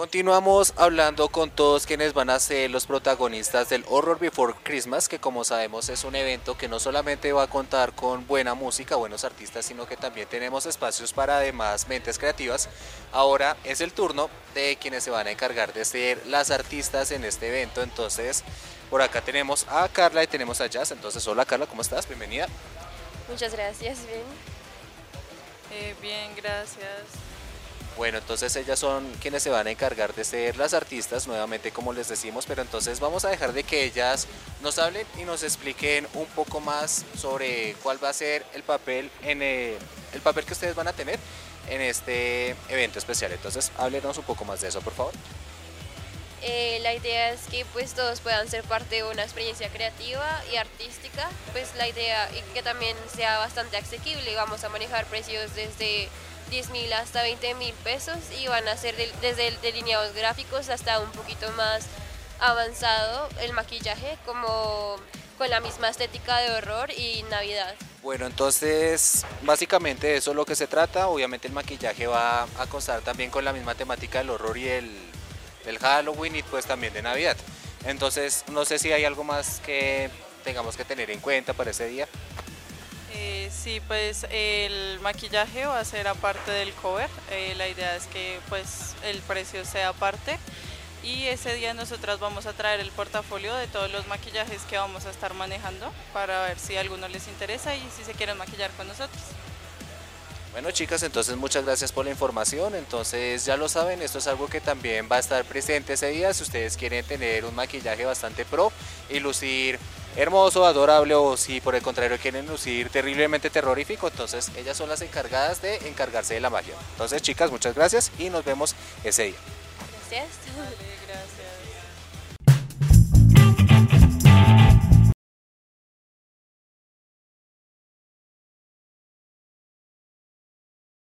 Continuamos hablando con todos quienes van a ser los protagonistas del Horror Before Christmas, que como sabemos es un evento que no solamente va a contar con buena música, buenos artistas, sino que también tenemos espacios para además mentes creativas. Ahora es el turno de quienes se van a encargar de ser las artistas en este evento. Entonces, por acá tenemos a Carla y tenemos a Jazz. Entonces, hola Carla, ¿cómo estás? Bienvenida. Muchas gracias, bien. Eh, bien, gracias. Bueno, entonces ellas son quienes se van a encargar de ser las artistas, nuevamente como les decimos, pero entonces vamos a dejar de que ellas nos hablen y nos expliquen un poco más sobre cuál va a ser el papel en el, el papel que ustedes van a tener en este evento especial. Entonces, háblenos un poco más de eso, por favor. Eh, la idea es que pues todos puedan ser parte de una experiencia creativa y artística, pues la idea y que también sea bastante asequible, vamos a manejar precios desde 10 mil hasta 20 mil pesos y van a ser desde delineados gráficos hasta un poquito más avanzado el maquillaje como con la misma estética de horror y Navidad. Bueno, entonces básicamente eso es lo que se trata. Obviamente el maquillaje va a constar también con la misma temática del horror y el, el Halloween y pues también de Navidad. Entonces no sé si hay algo más que tengamos que tener en cuenta para ese día. Eh, sí, pues el maquillaje va a ser aparte del cover. Eh, la idea es que pues el precio sea aparte. Y ese día nosotras vamos a traer el portafolio de todos los maquillajes que vamos a estar manejando para ver si a alguno les interesa y si se quieren maquillar con nosotros. Bueno chicas, entonces muchas gracias por la información. Entonces ya lo saben, esto es algo que también va a estar presente ese día. Si ustedes quieren tener un maquillaje bastante pro y lucir hermoso, adorable o si por el contrario quieren lucir terriblemente terrorífico, entonces ellas son las encargadas de encargarse de la magia. Entonces chicas, muchas gracias y nos vemos ese día. Gracias.